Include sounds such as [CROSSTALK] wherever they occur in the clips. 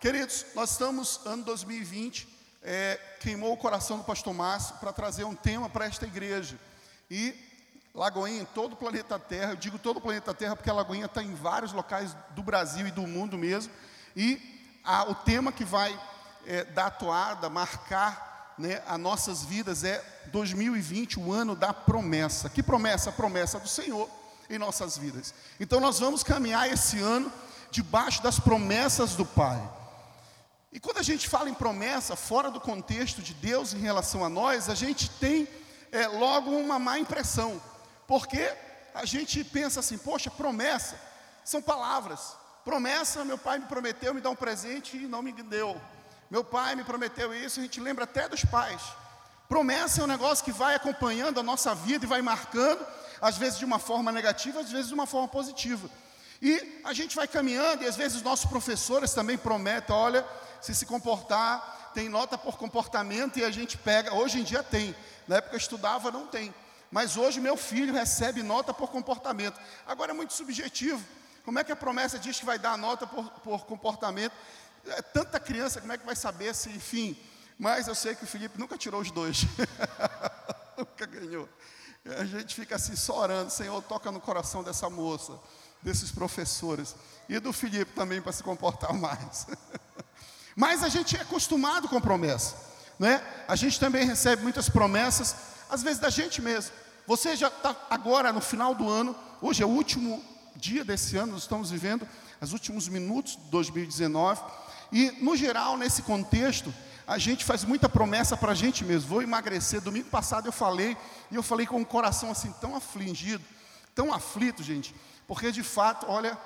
Queridos, nós estamos, ano 2020, é, queimou o coração do pastor Márcio para trazer um tema para esta igreja. E Lagoinha, todo o planeta Terra, eu digo todo o planeta Terra porque a Lagoinha está em vários locais do Brasil e do mundo mesmo. E a, o tema que vai é, dar toada, marcar né, as nossas vidas é 2020, o ano da promessa. Que promessa? A promessa do Senhor em nossas vidas. Então nós vamos caminhar esse ano debaixo das promessas do Pai. E quando a gente fala em promessa, fora do contexto de Deus em relação a nós, a gente tem é, logo uma má impressão, porque a gente pensa assim: poxa, promessa são palavras. Promessa, meu pai me prometeu me dar um presente e não me deu. Meu pai me prometeu isso, a gente lembra até dos pais. Promessa é um negócio que vai acompanhando a nossa vida e vai marcando, às vezes de uma forma negativa, às vezes de uma forma positiva. E a gente vai caminhando, e às vezes os nossos professores também prometem: olha, se se comportar, tem nota por comportamento e a gente pega, hoje em dia tem, na época eu estudava não tem, mas hoje meu filho recebe nota por comportamento. Agora é muito subjetivo. Como é que a promessa diz que vai dar nota por, por comportamento? É tanta criança, como é que vai saber se, enfim? Mas eu sei que o Felipe nunca tirou os dois, [LAUGHS] nunca ganhou. A gente fica assim só orando, Senhor, toca no coração dessa moça, desses professores, e do Felipe também para se comportar [LAUGHS] mais. Mas a gente é acostumado com promessa, né? A gente também recebe muitas promessas, às vezes da gente mesmo. Você já está agora no final do ano, hoje é o último dia desse ano, nós estamos vivendo os últimos minutos de 2019, e no geral, nesse contexto, a gente faz muita promessa para a gente mesmo. Vou emagrecer. Domingo passado eu falei, e eu falei com o coração assim tão afligido, tão aflito, gente, porque de fato, olha,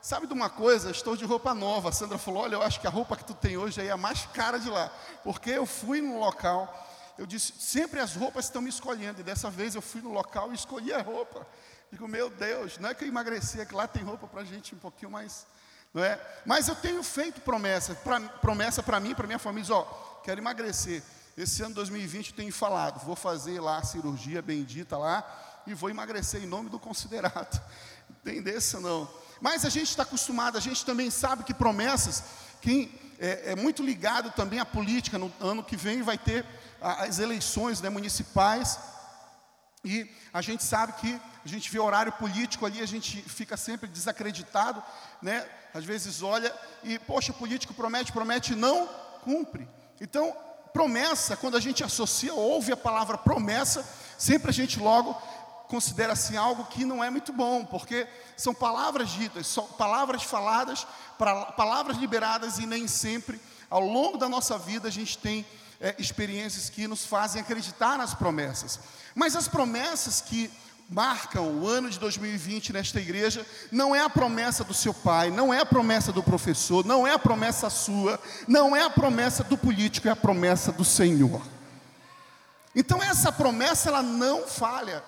Sabe de uma coisa? Estou de roupa nova. A Sandra falou: Olha, eu acho que a roupa que tu tem hoje é a mais cara de lá. Porque eu fui no local, eu disse: Sempre as roupas estão me escolhendo. E dessa vez eu fui no local e escolhi a roupa. Digo: Meu Deus, não é que eu emagreci, é que lá tem roupa para gente um pouquinho mais. Não é? Mas eu tenho feito promessa, pra, promessa para mim, para minha família: Ó, quero emagrecer. Esse ano 2020 eu tenho falado: Vou fazer lá a cirurgia bendita lá e vou emagrecer em nome do considerado. [LAUGHS] Tem desse não. Mas a gente está acostumado, a gente também sabe que promessas, quem é, é, muito ligado também à política, no ano que vem vai ter as eleições né, municipais, e a gente sabe que a gente vê horário político ali, a gente fica sempre desacreditado, né? Às vezes olha e, poxa, político promete, promete, não cumpre. Então, promessa, quando a gente associa, ouve a palavra promessa, sempre a gente logo considera assim algo que não é muito bom, porque são palavras ditas, são palavras faladas, palavras liberadas e nem sempre ao longo da nossa vida a gente tem é, experiências que nos fazem acreditar nas promessas. Mas as promessas que marcam o ano de 2020 nesta igreja não é a promessa do seu pai, não é a promessa do professor, não é a promessa sua, não é a promessa do político, é a promessa do Senhor. Então essa promessa ela não falha.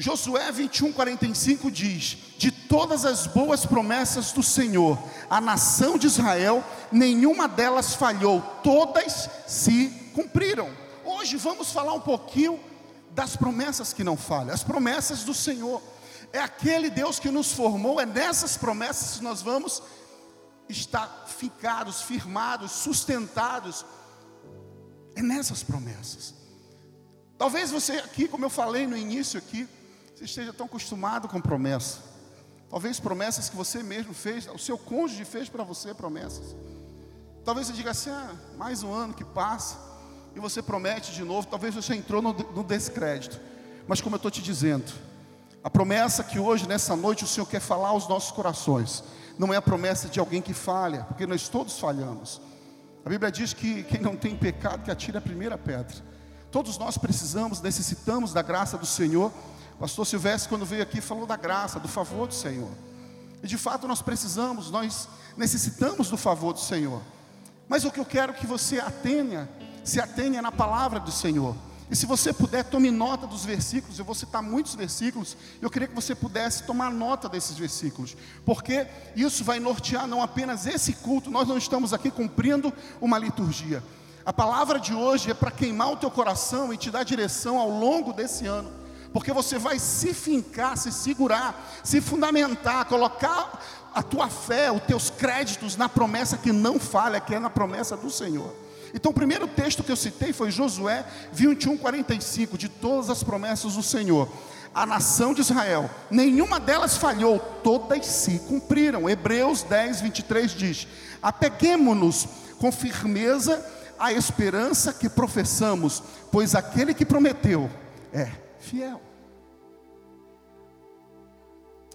Josué 21, 45 diz: De todas as boas promessas do Senhor, a nação de Israel, nenhuma delas falhou, todas se cumpriram. Hoje vamos falar um pouquinho das promessas que não falham, as promessas do Senhor. É aquele Deus que nos formou, é nessas promessas que nós vamos estar ficados, firmados, sustentados. É nessas promessas. Talvez você aqui, como eu falei no início aqui, você esteja tão acostumado com promessa. Talvez promessas que você mesmo fez, o seu cônjuge fez para você promessas. Talvez você diga assim: ah, mais um ano que passa, e você promete de novo. Talvez você entrou no, no descrédito. Mas como eu estou te dizendo, a promessa que hoje, nessa noite, o Senhor quer falar aos nossos corações, não é a promessa de alguém que falha, porque nós todos falhamos. A Bíblia diz que quem não tem pecado, que atire a primeira pedra. Todos nós precisamos, necessitamos da graça do Senhor pastor Silvestre, quando veio aqui, falou da graça, do favor do Senhor. E de fato nós precisamos, nós necessitamos do favor do Senhor. Mas o que eu quero que você atenha, se atenha na palavra do Senhor. E se você puder, tome nota dos versículos. Eu vou citar muitos versículos. Eu queria que você pudesse tomar nota desses versículos, porque isso vai nortear não apenas esse culto. Nós não estamos aqui cumprindo uma liturgia. A palavra de hoje é para queimar o teu coração e te dar direção ao longo desse ano porque você vai se fincar, se segurar, se fundamentar, colocar a tua fé, os teus créditos na promessa que não falha, que é na promessa do Senhor. Então, o primeiro texto que eu citei foi Josué 21, 45, de todas as promessas do Senhor. A nação de Israel, nenhuma delas falhou, todas se cumpriram. Hebreus 10, 23 diz: Apeguemos-nos com firmeza à esperança que professamos, pois aquele que prometeu é fiel.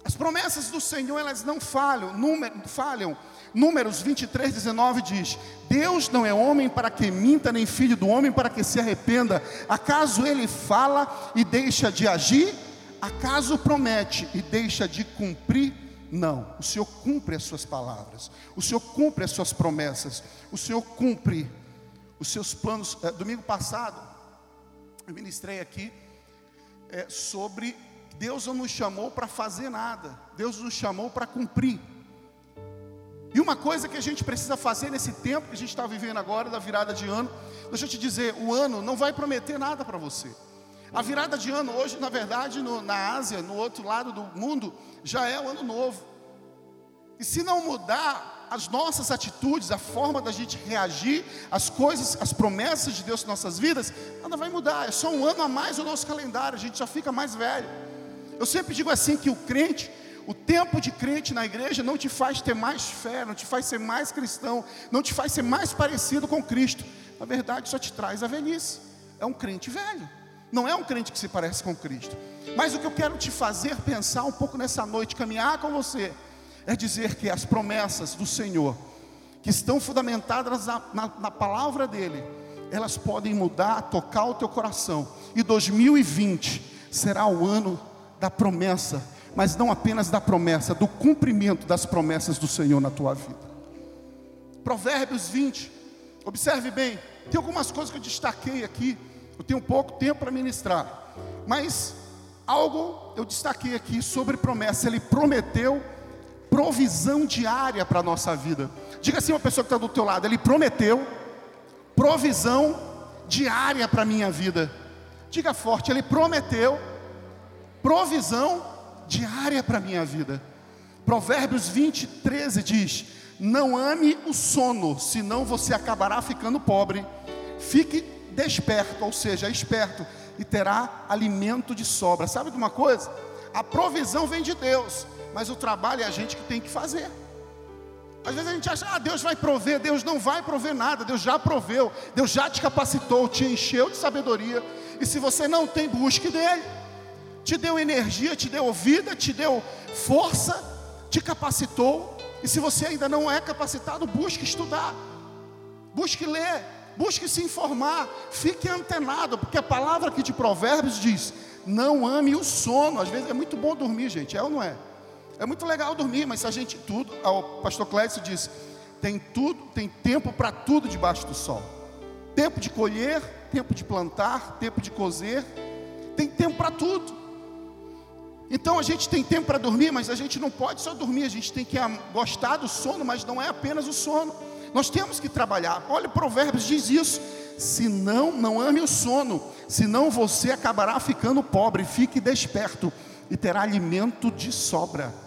As promessas do Senhor, elas não falham, número, falham. Números 23, 19 diz: Deus não é homem para que minta, nem filho do homem para que se arrependa. Acaso ele fala e deixa de agir? Acaso promete e deixa de cumprir? Não, o Senhor cumpre as suas palavras, o Senhor cumpre as suas promessas, o Senhor cumpre os seus planos. É, domingo passado, eu ministrei aqui é, sobre Deus não nos chamou para fazer nada, Deus nos chamou para cumprir. E uma coisa que a gente precisa fazer nesse tempo que a gente está vivendo agora, da virada de ano, deixa eu te dizer, o ano não vai prometer nada para você. A virada de ano hoje, na verdade, no, na Ásia, no outro lado do mundo, já é o ano novo. E se não mudar as nossas atitudes, a forma da gente reagir, as coisas, as promessas de Deus em nossas vidas, nada vai mudar. É só um ano a mais no nosso calendário, a gente já fica mais velho. Eu sempre digo assim que o crente, o tempo de crente na igreja não te faz ter mais fé, não te faz ser mais cristão, não te faz ser mais parecido com Cristo. Na verdade, só te traz a velhice. É um crente velho. Não é um crente que se parece com Cristo. Mas o que eu quero te fazer pensar um pouco nessa noite, caminhar com você, é dizer que as promessas do Senhor, que estão fundamentadas na, na, na palavra dEle, elas podem mudar, tocar o teu coração. E 2020 será o ano da promessa, mas não apenas da promessa, do cumprimento das promessas do Senhor na tua vida. Provérbios 20, observe bem, tem algumas coisas que eu destaquei aqui, eu tenho pouco tempo para ministrar, mas algo eu destaquei aqui sobre promessa, ele prometeu provisão diária para a nossa vida. Diga assim uma pessoa que está do teu lado, ele prometeu provisão diária para a minha vida. Diga forte, ele prometeu provisão diária para a minha vida. Provérbios 20, 13 diz: Não ame o sono, senão você acabará ficando pobre. Fique desperto, ou seja, esperto, e terá alimento de sobra. Sabe de uma coisa? A provisão vem de Deus, mas o trabalho é a gente que tem que fazer. Às vezes a gente acha, ah, Deus vai prover, Deus não vai prover nada, Deus já proveu, Deus já te capacitou, te encheu de sabedoria, e se você não tem, busque dele. Te deu energia, te deu vida, te deu força, te capacitou. E se você ainda não é capacitado, busque estudar, busque ler, busque se informar, fique antenado, porque a palavra aqui de Provérbios diz: não ame o sono. Às vezes é muito bom dormir, gente, é ou não é? É muito legal dormir, mas se a gente tudo, o pastor Clécio disse, tem tudo, tem tempo para tudo debaixo do sol. Tempo de colher, tempo de plantar, tempo de cozer, tem tempo para tudo. Então a gente tem tempo para dormir, mas a gente não pode só dormir, a gente tem que gostar do sono, mas não é apenas o sono. Nós temos que trabalhar. Olha, Provérbios diz isso. Se não, não ame o sono, senão você acabará ficando pobre. Fique desperto e terá alimento de sobra.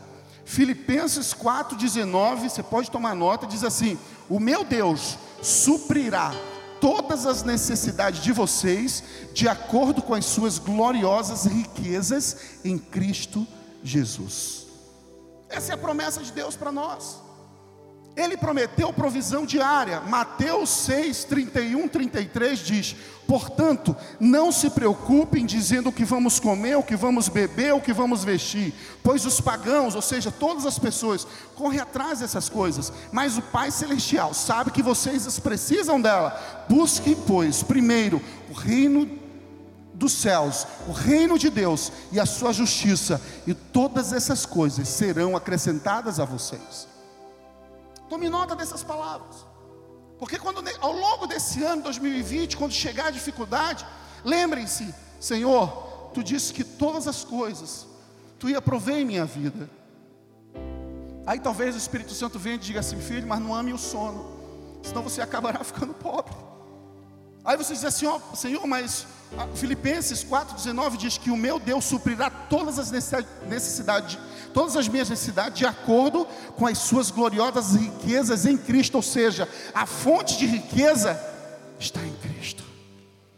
Filipenses 4,19, você pode tomar nota, diz assim: O meu Deus suprirá todas as necessidades de vocês, de acordo com as suas gloriosas riquezas em Cristo Jesus. Essa é a promessa de Deus para nós. Ele prometeu provisão diária. Mateus 6, 31, 33 diz: Portanto, não se preocupem dizendo o que vamos comer, o que vamos beber, o que vamos vestir, pois os pagãos, ou seja, todas as pessoas, correm atrás dessas coisas, mas o Pai Celestial sabe que vocês precisam dela. Busquem, pois, primeiro o reino dos céus, o reino de Deus e a sua justiça, e todas essas coisas serão acrescentadas a vocês. Tome nota dessas palavras. Porque quando ao longo desse ano 2020, quando chegar a dificuldade, lembrem-se, Senhor, tu disse que todas as coisas tu ia prover em minha vida. Aí talvez o Espírito Santo venha e diga assim, filho, mas não ame o sono, senão você acabará [LAUGHS] ficando pobre. Aí você diz assim, ó, Senhor, mas ah, Filipenses 4,19 diz que o meu Deus suprirá todas as necessidades, todas as minhas necessidades, de acordo com as suas gloriosas riquezas em Cristo. Ou seja, a fonte de riqueza está em Cristo.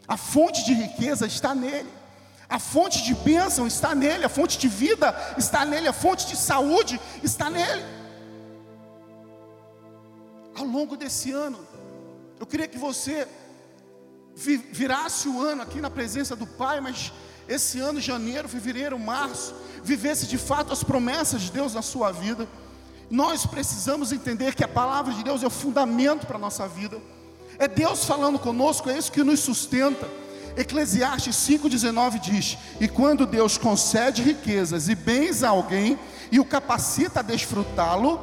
A fonte de riqueza está nele. A fonte de bênção está nele, a fonte de vida está nele, a fonte de saúde está nele. Ao longo desse ano, eu queria que você virasse o ano aqui na presença do Pai, mas esse ano, janeiro, fevereiro, março, vivesse de fato as promessas de Deus na sua vida. Nós precisamos entender que a palavra de Deus é o fundamento para a nossa vida. É Deus falando conosco, é isso que nos sustenta. Eclesiastes 5,19 diz: E quando Deus concede riquezas e bens a alguém e o capacita a desfrutá-lo,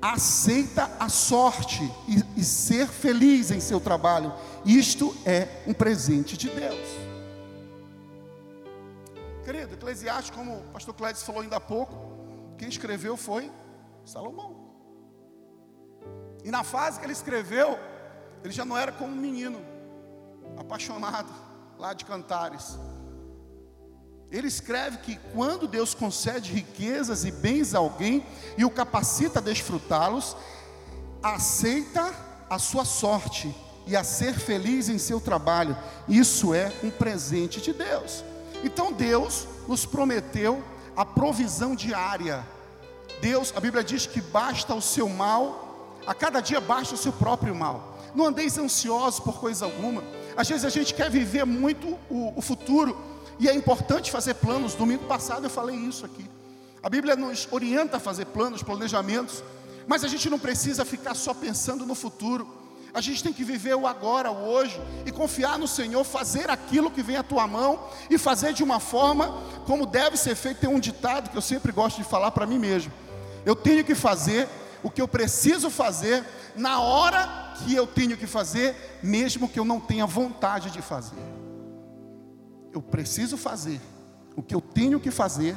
aceita a sorte e, e ser feliz em seu trabalho. Isto é um presente de Deus. Querido, Eclesiastes, como o pastor Clédio falou ainda há pouco, quem escreveu foi Salomão. E na fase que ele escreveu, ele já não era como um menino, apaixonado lá de cantares. Ele escreve que quando Deus concede riquezas e bens a alguém e o capacita a desfrutá-los, aceita a sua sorte e a ser feliz em seu trabalho. Isso é um presente de Deus. Então Deus nos prometeu a provisão diária. Deus, a Bíblia diz que basta o seu mal, a cada dia basta o seu próprio mal. Não andeis ansiosos por coisa alguma. Às vezes a gente quer viver muito o, o futuro e é importante fazer planos. Domingo passado eu falei isso aqui. A Bíblia nos orienta a fazer planos, planejamentos, mas a gente não precisa ficar só pensando no futuro. A gente tem que viver o agora, o hoje, e confiar no Senhor, fazer aquilo que vem à tua mão e fazer de uma forma como deve ser feito. Tem um ditado que eu sempre gosto de falar para mim mesmo: eu tenho que fazer o que eu preciso fazer na hora que eu tenho que fazer, mesmo que eu não tenha vontade de fazer eu preciso fazer o que eu tenho que fazer,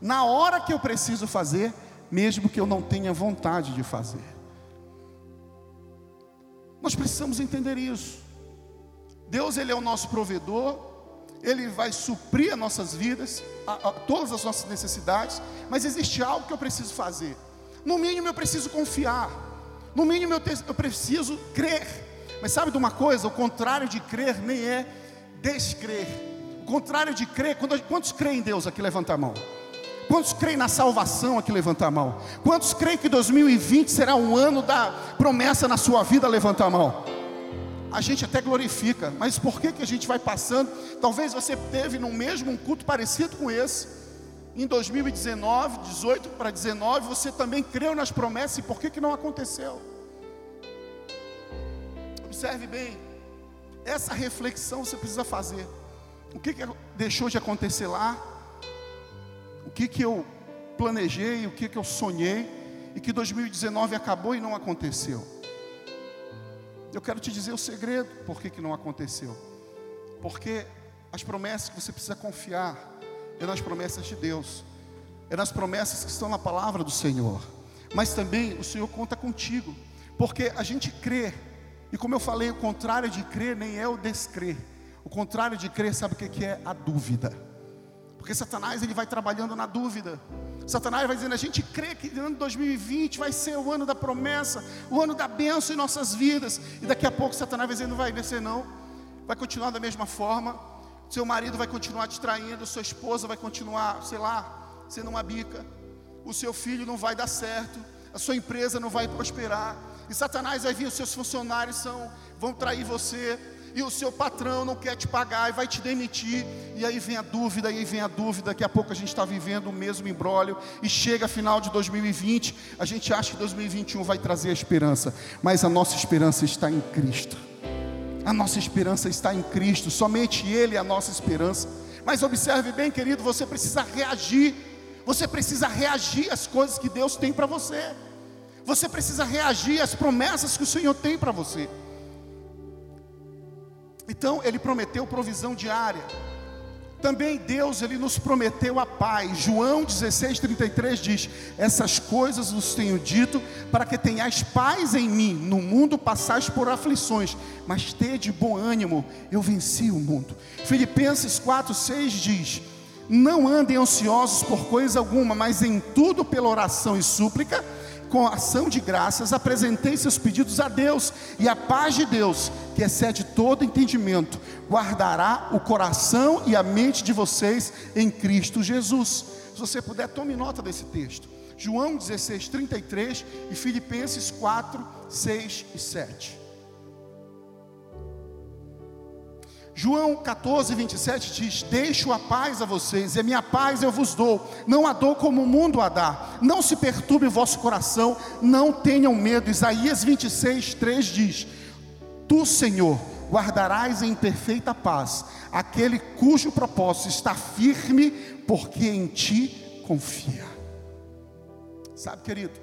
na hora que eu preciso fazer, mesmo que eu não tenha vontade de fazer. Nós precisamos entender isso. Deus, Ele é o nosso provedor, Ele vai suprir as nossas vidas, a, a, todas as nossas necessidades, mas existe algo que eu preciso fazer. No mínimo eu preciso confiar, no mínimo eu, te, eu preciso crer. Mas sabe de uma coisa? O contrário de crer nem é descrer contrário de crer, quantos creem em Deus aqui? Levanta a mão. Quantos creem na salvação aqui? Levanta a mão. Quantos creem que 2020 será um ano da promessa na sua vida? Levanta a mão. A gente até glorifica, mas por que, que a gente vai passando? Talvez você teve no mesmo um culto parecido com esse. Em 2019, 18 para 19, você também creu nas promessas e por que, que não aconteceu? Observe bem, essa reflexão você precisa fazer. O que, que deixou de acontecer lá? O que, que eu planejei, o que, que eu sonhei, e que 2019 acabou e não aconteceu? Eu quero te dizer o segredo, por que, que não aconteceu? Porque as promessas que você precisa confiar é nas promessas de Deus, é nas promessas que estão na palavra do Senhor, mas também o Senhor conta contigo, porque a gente crê, e como eu falei, o contrário de crer nem é o descrer. O contrário de crer, sabe o que é? A dúvida. Porque Satanás ele vai trabalhando na dúvida. Satanás vai dizendo: a gente crê que o ano 2020 vai ser o ano da promessa, o ano da bênção em nossas vidas. E daqui a pouco Satanás vai dizer: não vai descer, não. Vai continuar da mesma forma. Seu marido vai continuar te traindo, sua esposa vai continuar, sei lá, sendo uma bica. O seu filho não vai dar certo, a sua empresa não vai prosperar. E Satanás vai vir, os seus funcionários são, vão trair você, e o seu patrão não quer te pagar e vai te demitir, e aí vem a dúvida, e aí vem a dúvida, daqui a pouco a gente está vivendo o mesmo embrólio, e chega final de 2020, a gente acha que 2021 vai trazer a esperança, mas a nossa esperança está em Cristo, a nossa esperança está em Cristo, somente Ele é a nossa esperança, mas observe bem querido, você precisa reagir, você precisa reagir às coisas que Deus tem para você, você precisa reagir às promessas que o Senhor tem para você. Então ele prometeu provisão diária. Também Deus ele nos prometeu a paz. João 16:33 diz: Essas coisas vos tenho dito para que tenhais paz em mim. No mundo passais por aflições, mas tede bom ânimo. Eu venci o mundo. Filipenses 4:6 diz: Não andem ansiosos por coisa alguma, mas em tudo pela oração e súplica com ação de graças, apresentei seus pedidos a Deus, e a paz de Deus, que excede todo entendimento, guardará o coração e a mente de vocês em Cristo Jesus. Se você puder, tome nota desse texto. João 16, 33 e Filipenses 4, 6 e 7. João 14, 27 diz: Deixo a paz a vocês, e a minha paz eu vos dou, não a dou como o mundo a dá, não se perturbe o vosso coração, não tenham medo. Isaías 26, 3 diz: Tu, Senhor, guardarás em perfeita paz aquele cujo propósito está firme, porque em ti confia. Sabe, querido,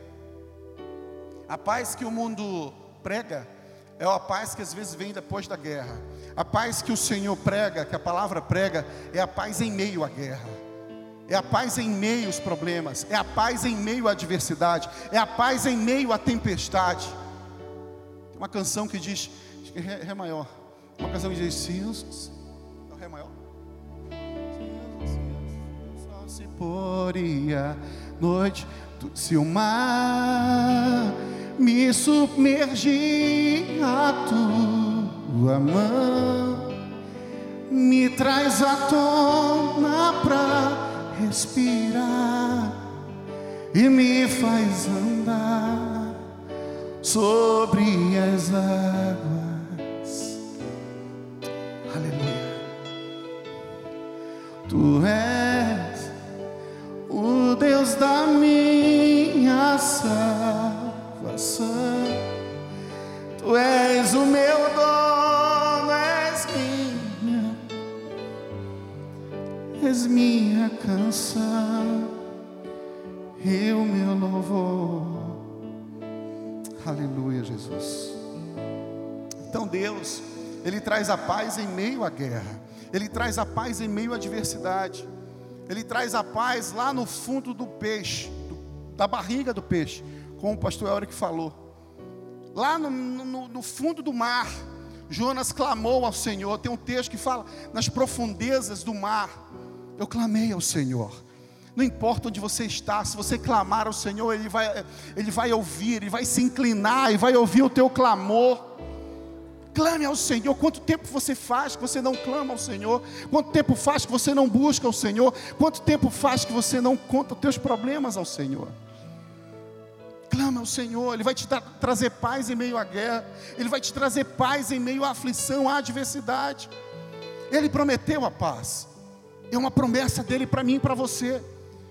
a paz que o mundo prega é a paz que às vezes vem depois da guerra. A paz que o Senhor prega, que a palavra prega, é a paz em meio à guerra. É a paz em meio aos problemas, é a paz em meio à adversidade, é a paz em meio à tempestade. Tem uma canção que diz, acho que é Ré maior. Uma canção que diz, se é o Ré maior? Se poria noite, se o mar me submergir a tua mão me traz à tona pra respirar e me faz andar sobre as águas. Aleluia. Tu és o Deus da minha salvação. Tu és o meu dono, és minha canção e o meu louvor. Aleluia, Jesus. Então Deus, Ele traz a paz em meio à guerra, Ele traz a paz em meio à adversidade, Ele traz a paz lá no fundo do peixe, da barriga do peixe como o pastor Eurico falou. Lá no, no, no fundo do mar, Jonas clamou ao Senhor. Tem um texto que fala: nas profundezas do mar, eu clamei ao Senhor. Não importa onde você está, se você clamar ao Senhor, Ele vai, Ele vai ouvir, Ele vai se inclinar e vai ouvir o teu clamor. Clame ao Senhor. Quanto tempo você faz que você não clama ao Senhor? Quanto tempo faz que você não busca ao Senhor? Quanto tempo faz que você não conta os teus problemas ao Senhor? Clama ao Senhor, Ele vai te tra trazer paz em meio à guerra, Ele vai te trazer paz em meio à aflição, à adversidade. Ele prometeu a paz, é uma promessa dele para mim e para você.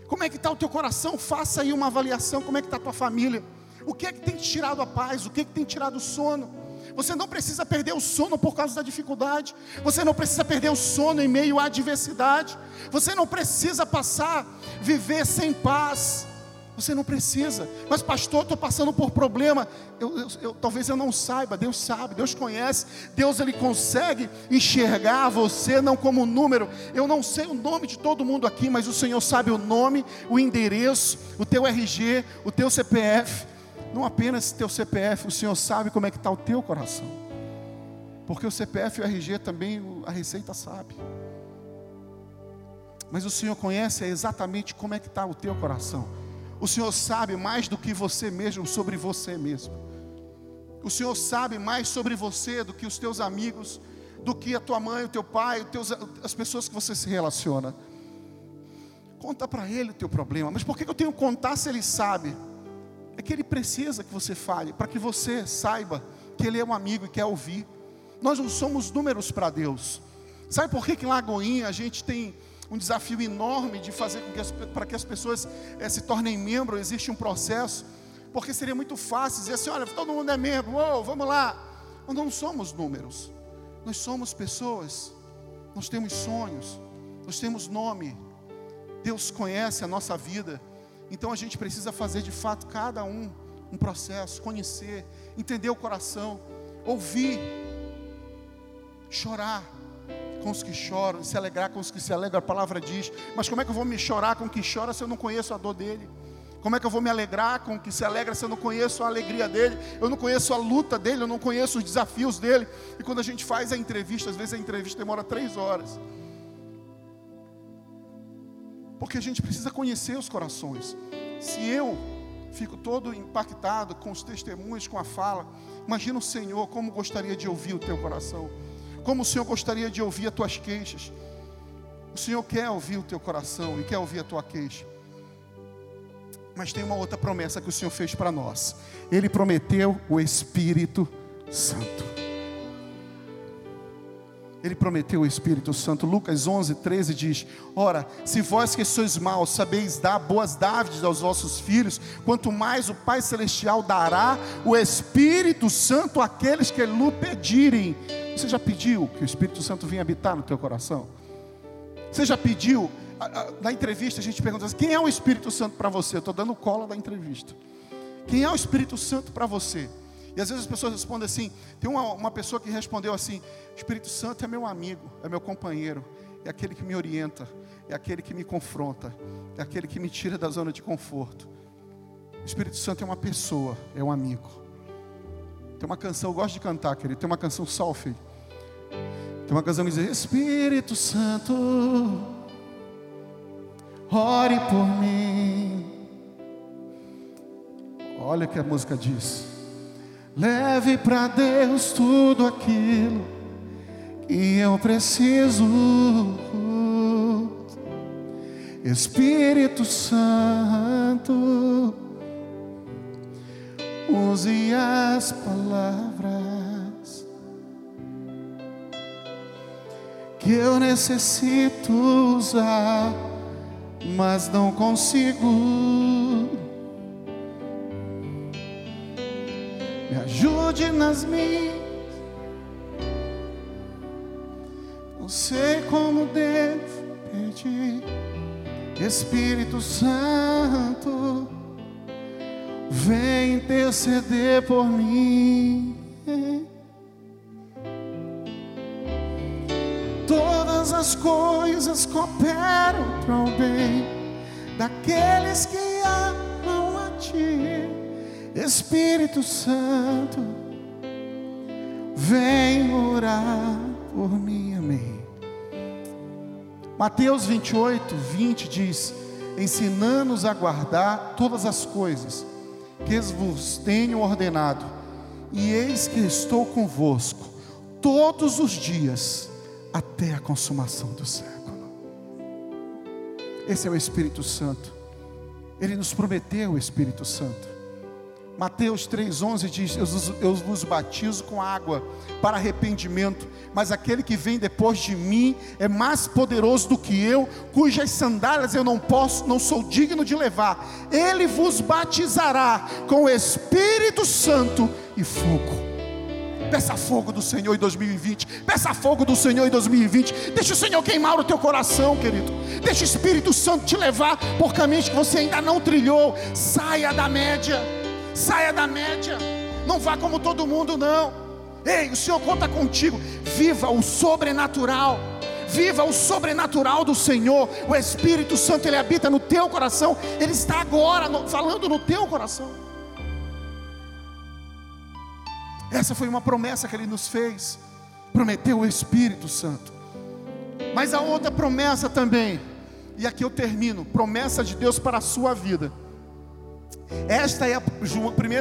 Como é que está o teu coração? Faça aí uma avaliação, como é que está a tua família? O que é que tem te tirado a paz? O que é que tem tirado o sono? Você não precisa perder o sono por causa da dificuldade. Você não precisa perder o sono em meio à adversidade. Você não precisa passar, viver sem paz. Você não precisa. Mas, pastor, estou passando por problema. Eu, eu, eu, talvez eu não saiba. Deus sabe, Deus conhece. Deus ele consegue enxergar você não como número. Eu não sei o nome de todo mundo aqui, mas o Senhor sabe o nome, o endereço, o teu RG, o teu CPF. Não apenas teu CPF, o Senhor sabe como é que está o teu coração. Porque o CPF e o RG também a Receita sabe. Mas o Senhor conhece exatamente como é que está o teu coração. O Senhor sabe mais do que você mesmo sobre você mesmo. O Senhor sabe mais sobre você do que os teus amigos, do que a tua mãe, o teu pai, as pessoas que você se relaciona. Conta para Ele o teu problema. Mas por que eu tenho que contar se Ele sabe? É que Ele precisa que você fale, para que você saiba que Ele é um amigo e quer ouvir. Nós não somos números para Deus. Sabe por que, que em Lagoinha a gente tem um desafio enorme de fazer com que as, para que as pessoas é, se tornem membro, existe um processo, porque seria muito fácil dizer assim: olha, todo mundo é membro, oh, vamos lá. Nós não somos números, nós somos pessoas, nós temos sonhos, nós temos nome, Deus conhece a nossa vida, então a gente precisa fazer de fato cada um um processo, conhecer, entender o coração, ouvir, chorar, com os que choram, se alegrar com os que se alegram, a palavra diz. Mas como é que eu vou me chorar com quem chora se eu não conheço a dor dele? Como é que eu vou me alegrar com o que se alegra se eu não conheço a alegria dele? Eu não conheço a luta dele, eu não conheço os desafios dele. E quando a gente faz a entrevista, às vezes a entrevista demora três horas. Porque a gente precisa conhecer os corações. Se eu fico todo impactado com os testemunhos, com a fala, imagina o Senhor como gostaria de ouvir o teu coração. Como o Senhor gostaria de ouvir as tuas queixas. O Senhor quer ouvir o teu coração e quer ouvir a tua queixa. Mas tem uma outra promessa que o Senhor fez para nós. Ele prometeu o Espírito Santo. Ele prometeu o Espírito Santo. Lucas 11, 13 diz: Ora, se vós que sois maus sabeis dar boas dávidas aos vossos filhos, quanto mais o Pai Celestial dará o Espírito Santo àqueles que lhe pedirem. Você já pediu que o Espírito Santo venha habitar no teu coração? Você já pediu na entrevista a gente pergunta assim, quem é o Espírito Santo para você? Eu estou dando cola da entrevista. Quem é o Espírito Santo para você? E às vezes as pessoas respondem assim. Tem uma, uma pessoa que respondeu assim: Espírito Santo é meu amigo, é meu companheiro, é aquele que me orienta, é aquele que me confronta, é aquele que me tira da zona de conforto. O Espírito Santo é uma pessoa, é um amigo. Tem uma canção, eu gosto de cantar, querido. Tem uma canção Salve. Tem uma canção que diz: Espírito Santo ore por mim. Olha o que a música diz. Leve para Deus tudo aquilo que eu preciso. Espírito Santo, use as palavras que eu necessito usar mas não consigo. Ajude nas minhas. Não sei como devo pedir. Espírito Santo, vem interceder por mim. todas as coisas cooperam para o bem daqueles que amam a Ti, Espírito Santo, vem orar por mim, amém. Mateus 28, 20 diz: Ensinando-nos a guardar todas as coisas que vos tenho ordenado, e eis que estou convosco todos os dias até a consumação do século. Esse é o Espírito Santo. Ele nos prometeu o Espírito Santo. Mateus 3,11 diz: eu, vos batizo com água para arrependimento, mas aquele que vem depois de mim é mais poderoso do que eu, cujas sandálias eu não posso, não sou digno de levar. Ele vos batizará com o Espírito Santo e fogo. Peça fogo do Senhor em 2020. Peça fogo do Senhor em 2020. Deixa o Senhor queimar o teu coração, querido. Deixa o Espírito Santo te levar por caminhos que você ainda não trilhou. Saia da média. Saia da média. Não vá como todo mundo, não. Ei, o Senhor conta contigo. Viva o sobrenatural. Viva o sobrenatural do Senhor. O Espírito Santo, ele habita no teu coração. Ele está agora falando no teu coração. Essa foi uma promessa que ele nos fez. Prometeu o Espírito Santo. Mas a outra promessa também, e aqui eu termino: promessa de Deus para a sua vida. Esta é a 1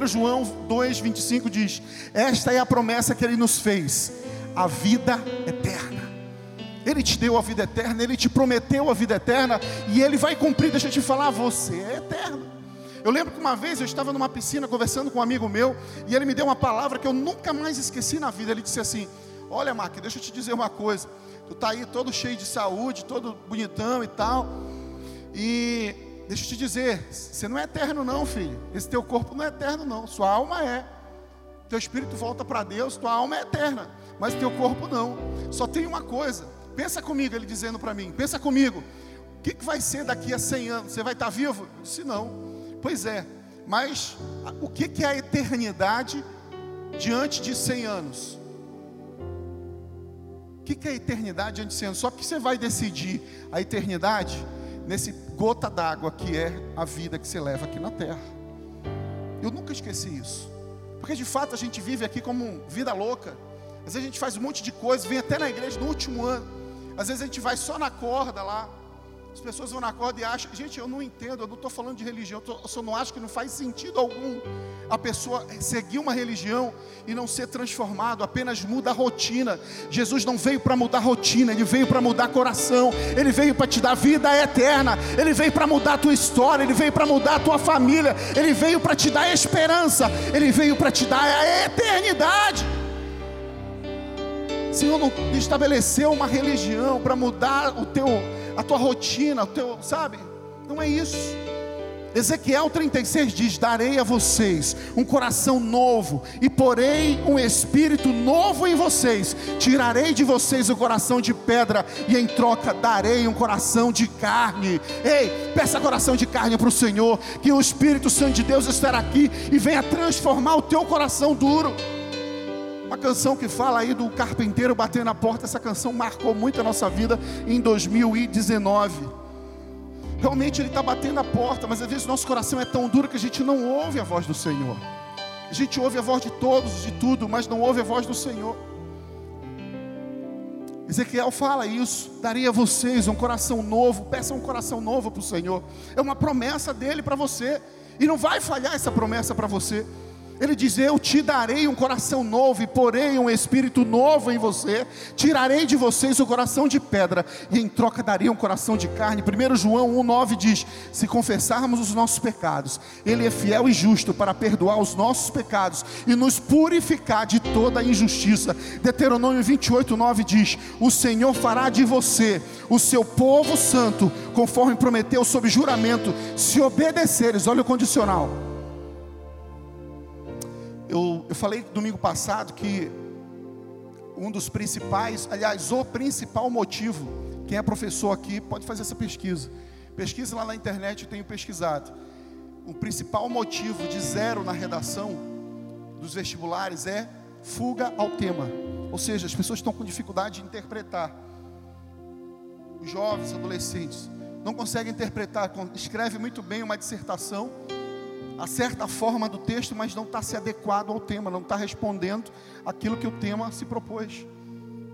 João 2,25 diz: Esta é a promessa que ele nos fez, a vida eterna. Ele te deu a vida eterna, ele te prometeu a vida eterna, e ele vai cumprir. Deixa eu te falar, você é eterno. Eu lembro que uma vez eu estava numa piscina conversando com um amigo meu e ele me deu uma palavra que eu nunca mais esqueci na vida. Ele disse assim: Olha, Mark, deixa eu te dizer uma coisa. Tu tá aí todo cheio de saúde, todo bonitão e tal. E deixa eu te dizer, você não é eterno não, filho. Esse teu corpo não é eterno não, sua alma é. Teu espírito volta para Deus, tua alma é eterna, mas teu corpo não. Só tem uma coisa. Pensa comigo, ele dizendo para mim. Pensa comigo. O que, que vai ser daqui a 100 anos? Você vai estar tá vivo? Eu disse não. Pois é, mas o que é a eternidade diante de 100 anos? que, que é a eternidade antes de ser? Só que você vai decidir a eternidade nesse gota d'água que é a vida que você leva aqui na terra. Eu nunca esqueci isso. Porque de fato a gente vive aqui como vida louca. Às vezes a gente faz um monte de coisa, vem até na igreja no último ano. Às vezes a gente vai só na corda lá. As pessoas vão na corda e acham, gente, eu não entendo, eu não estou falando de religião, eu, só não acho que não faz sentido algum a pessoa seguir uma religião e não ser transformado, apenas muda a rotina. Jesus não veio para mudar a rotina, ele veio para mudar coração, ele veio para te dar vida eterna, ele veio para mudar a tua história, ele veio para mudar a tua família, ele veio para te dar esperança, ele veio para te dar a eternidade. O Senhor não estabeleceu uma religião para mudar o teu a tua rotina, o teu, sabe? Não é isso. Ezequiel 36 diz: Darei a vocês um coração novo, e porei um espírito novo em vocês. Tirarei de vocês o coração de pedra, e em troca darei um coração de carne. Ei, peça coração de carne para o Senhor, que o Espírito Santo de Deus estará aqui e venha transformar o teu coração duro. Uma canção que fala aí do carpinteiro batendo na porta, essa canção marcou muito a nossa vida em 2019. Realmente ele está batendo a porta, mas às vezes nosso coração é tão duro que a gente não ouve a voz do Senhor. A gente ouve a voz de todos, de tudo, mas não ouve a voz do Senhor. Ezequiel fala isso, daria a vocês um coração novo, peça um coração novo para o Senhor. É uma promessa dele para você, e não vai falhar essa promessa para você. Ele diz: Eu te darei um coração novo e porei um espírito novo em você. Tirarei de vocês o coração de pedra e em troca darei um coração de carne. 1 João 1,9 diz: Se confessarmos os nossos pecados, Ele é fiel e justo para perdoar os nossos pecados e nos purificar de toda injustiça. Deuteronômio 28,9 diz: O Senhor fará de você o seu povo santo, conforme prometeu sob juramento, se obedeceres. Olha o condicional eu, eu falei domingo passado que um dos principais, aliás, o principal motivo, quem é professor aqui pode fazer essa pesquisa. Pesquisa lá na internet, eu tenho pesquisado. O principal motivo de zero na redação dos vestibulares é fuga ao tema. Ou seja, as pessoas estão com dificuldade de interpretar. Os jovens, adolescentes, não conseguem interpretar, escreve muito bem uma dissertação, a forma do texto, mas não está se adequado ao tema, não está respondendo aquilo que o tema se propôs.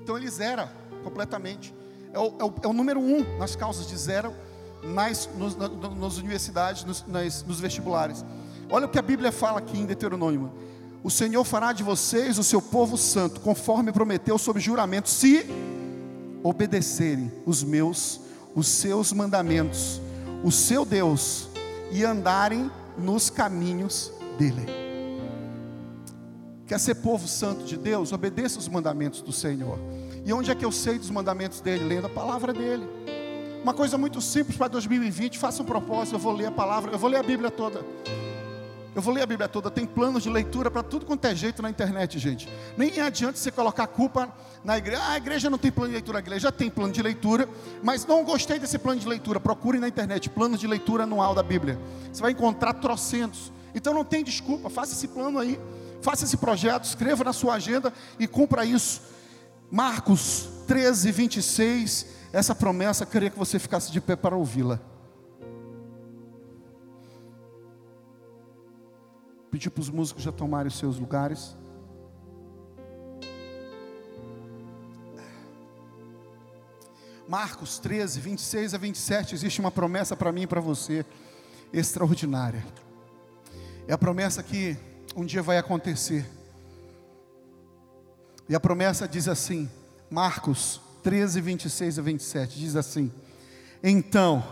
Então ele zera completamente. É o, é o, é o número um nas causas de zero nas, nos, na, nas universidades, nos, nas, nos vestibulares. Olha o que a Bíblia fala aqui em Deuteronômio. O Senhor fará de vocês o seu povo santo, conforme prometeu sob juramento, se obedecerem os meus, os seus mandamentos, o seu Deus, e andarem nos caminhos dele. Quer ser povo santo de Deus? Obedeça os mandamentos do Senhor. E onde é que eu sei dos mandamentos dele? Lendo a palavra dele. Uma coisa muito simples para 2020, faça um propósito, eu vou ler a palavra, eu vou ler a Bíblia toda. Eu vou ler a Bíblia toda, tem planos de leitura para tudo quanto é jeito na internet, gente. Nem adianta você colocar culpa na igreja. Ah, a igreja não tem plano de leitura, a igreja tem plano de leitura, mas não gostei desse plano de leitura. Procure na internet, plano de leitura anual da Bíblia. Você vai encontrar trocentos. Então não tem desculpa, faça esse plano aí, faça esse projeto, escreva na sua agenda e cumpra isso. Marcos 13, 26, essa promessa, queria que você ficasse de pé para ouvi-la. Pedir para os músicos já tomarem os seus lugares. Marcos 13, 26 a 27, existe uma promessa para mim e para você, extraordinária. É a promessa que um dia vai acontecer. E a promessa diz assim, Marcos 13, 26 a 27, diz assim: Então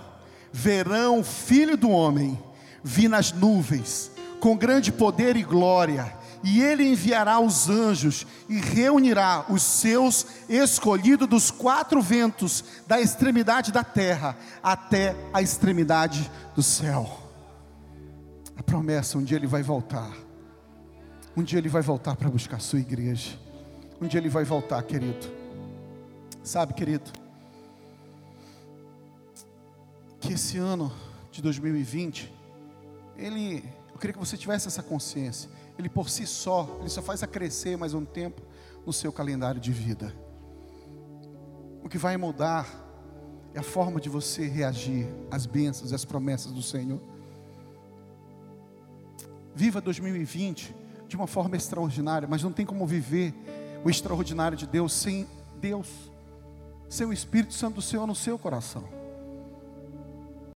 verão o filho do homem vir nas nuvens com grande poder e glória, e ele enviará os anjos e reunirá os seus escolhidos dos quatro ventos, da extremidade da terra até a extremidade do céu. A promessa, um dia ele vai voltar. Um dia ele vai voltar para buscar a sua igreja. Um dia ele vai voltar, querido. Sabe, querido, que esse ano de 2020, ele queria que você tivesse essa consciência. Ele por si só, ele só faz a crescer mais um tempo no seu calendário de vida. que vai mudar é a forma de você reagir às bênçãos e às promessas do Senhor. Viva 2020 de uma forma extraordinária, mas não tem como viver o extraordinário de Deus sem Deus, sem o Espírito Santo do Senhor no seu coração.